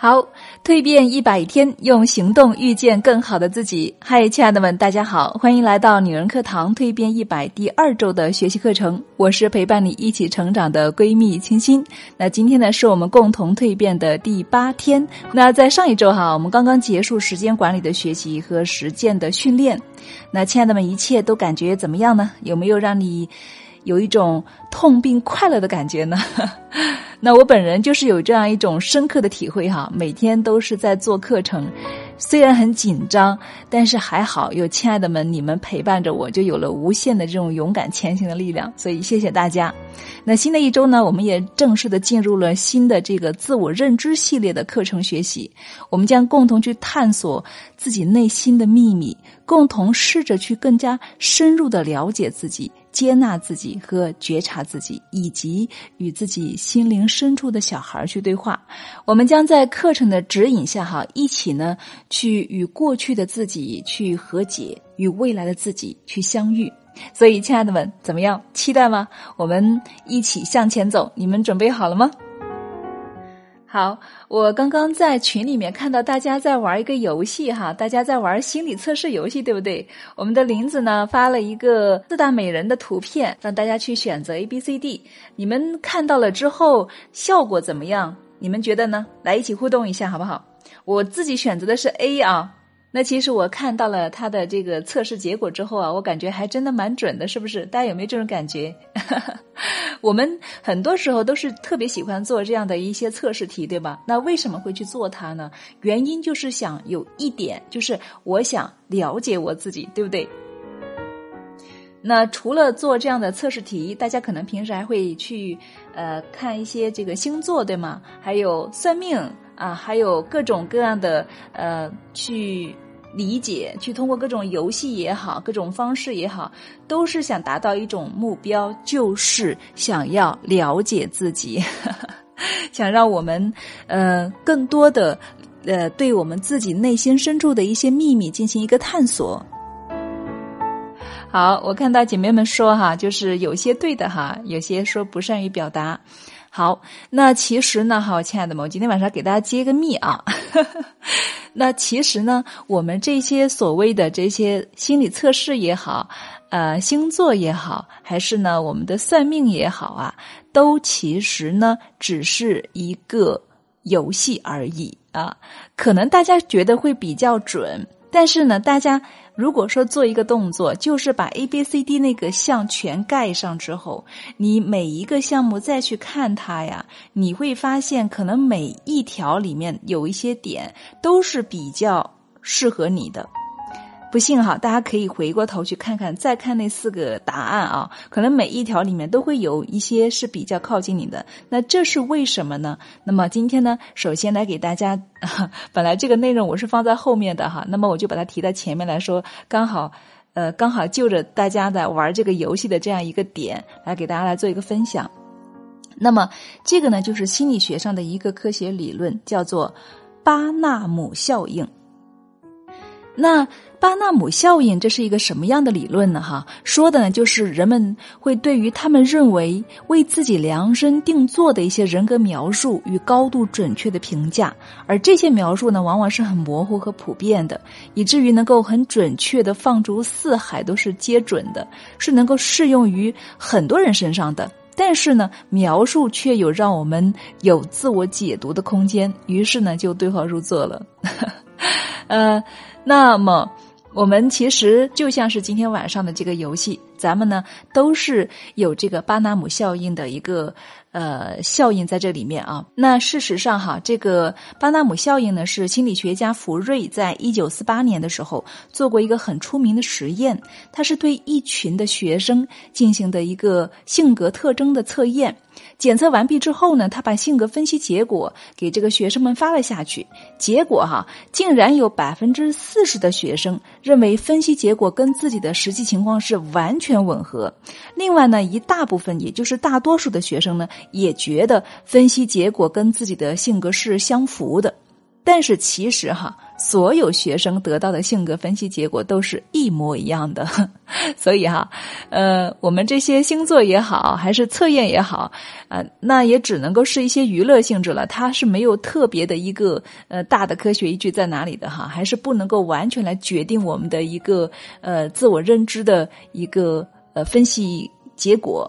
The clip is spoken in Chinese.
好，蜕变一百天，用行动遇见更好的自己。嗨，亲爱的们，大家好，欢迎来到女人课堂蜕变一百第二周的学习课程。我是陪伴你一起成长的闺蜜清新。那今天呢，是我们共同蜕变的第八天。那在上一周哈，我们刚刚结束时间管理的学习和实践的训练。那亲爱的们，一切都感觉怎么样呢？有没有让你有一种痛并快乐的感觉呢？那我本人就是有这样一种深刻的体会哈，每天都是在做课程，虽然很紧张，但是还好有亲爱的们你们陪伴着我，就有了无限的这种勇敢前行的力量。所以谢谢大家。那新的一周呢，我们也正式的进入了新的这个自我认知系列的课程学习，我们将共同去探索自己内心的秘密，共同试着去更加深入的了解自己。接纳自己和觉察自己，以及与自己心灵深处的小孩去对话。我们将在课程的指引下，哈，一起呢去与过去的自己去和解，与未来的自己去相遇。所以，亲爱的们，怎么样？期待吗？我们一起向前走。你们准备好了吗？好，我刚刚在群里面看到大家在玩一个游戏哈，大家在玩心理测试游戏，对不对？我们的林子呢发了一个四大美人的图片，让大家去选择 A、B、C、D。你们看到了之后效果怎么样？你们觉得呢？来一起互动一下好不好？我自己选择的是 A 啊。那其实我看到了他的这个测试结果之后啊，我感觉还真的蛮准的，是不是？大家有没有这种感觉？我们很多时候都是特别喜欢做这样的一些测试题，对吧？那为什么会去做它呢？原因就是想有一点，就是我想了解我自己，对不对？那除了做这样的测试题，大家可能平时还会去呃看一些这个星座，对吗？还有算命。啊，还有各种各样的呃，去理解，去通过各种游戏也好，各种方式也好，都是想达到一种目标，就是想要了解自己，想让我们呃更多的呃对我们自己内心深处的一些秘密进行一个探索。好，我看到姐妹们说哈，就是有些对的哈，有些说不善于表达。好，那其实呢，哈，亲爱的们，我今天晚上给大家揭个秘啊。那其实呢，我们这些所谓的这些心理测试也好，呃，星座也好，还是呢我们的算命也好啊，都其实呢只是一个游戏而已啊。可能大家觉得会比较准，但是呢，大家。如果说做一个动作，就是把 A、B、C、D 那个项全盖上之后，你每一个项目再去看它呀，你会发现可能每一条里面有一些点都是比较适合你的。不信哈，大家可以回过头去看看，再看那四个答案啊，可能每一条里面都会有一些是比较靠近你的。那这是为什么呢？那么今天呢，首先来给大家，本来这个内容我是放在后面的哈，那么我就把它提到前面来说，刚好，呃，刚好就着大家在玩这个游戏的这样一个点，来给大家来做一个分享。那么这个呢，就是心理学上的一个科学理论，叫做巴纳姆效应。那巴纳姆效应这是一个什么样的理论呢？哈，说的呢就是人们会对于他们认为为自己量身定做的一些人格描述与高度准确的评价，而这些描述呢往往是很模糊和普遍的，以至于能够很准确的放逐四海都是皆准的，是能够适用于很多人身上的。但是呢，描述却有让我们有自我解读的空间，于是呢就对号入座了。呃，那么。我们其实就像是今天晚上的这个游戏，咱们呢都是有这个巴纳姆效应的一个呃效应在这里面啊。那事实上哈，这个巴纳姆效应呢是心理学家福瑞在一九四八年的时候做过一个很出名的实验，他是对一群的学生进行的一个性格特征的测验。检测完毕之后呢，他把性格分析结果给这个学生们发了下去。结果哈，竟然有百分之四十的学生认为分析结果跟自己的实际情况是完全全吻合。另外呢，一大部分，也就是大多数的学生呢，也觉得分析结果跟自己的性格是相符的。但是其实哈。所有学生得到的性格分析结果都是一模一样的，所以哈，呃，我们这些星座也好，还是测验也好，啊，那也只能够是一些娱乐性质了，它是没有特别的一个呃大的科学依据在哪里的哈，还是不能够完全来决定我们的一个呃自我认知的一个呃分析结果。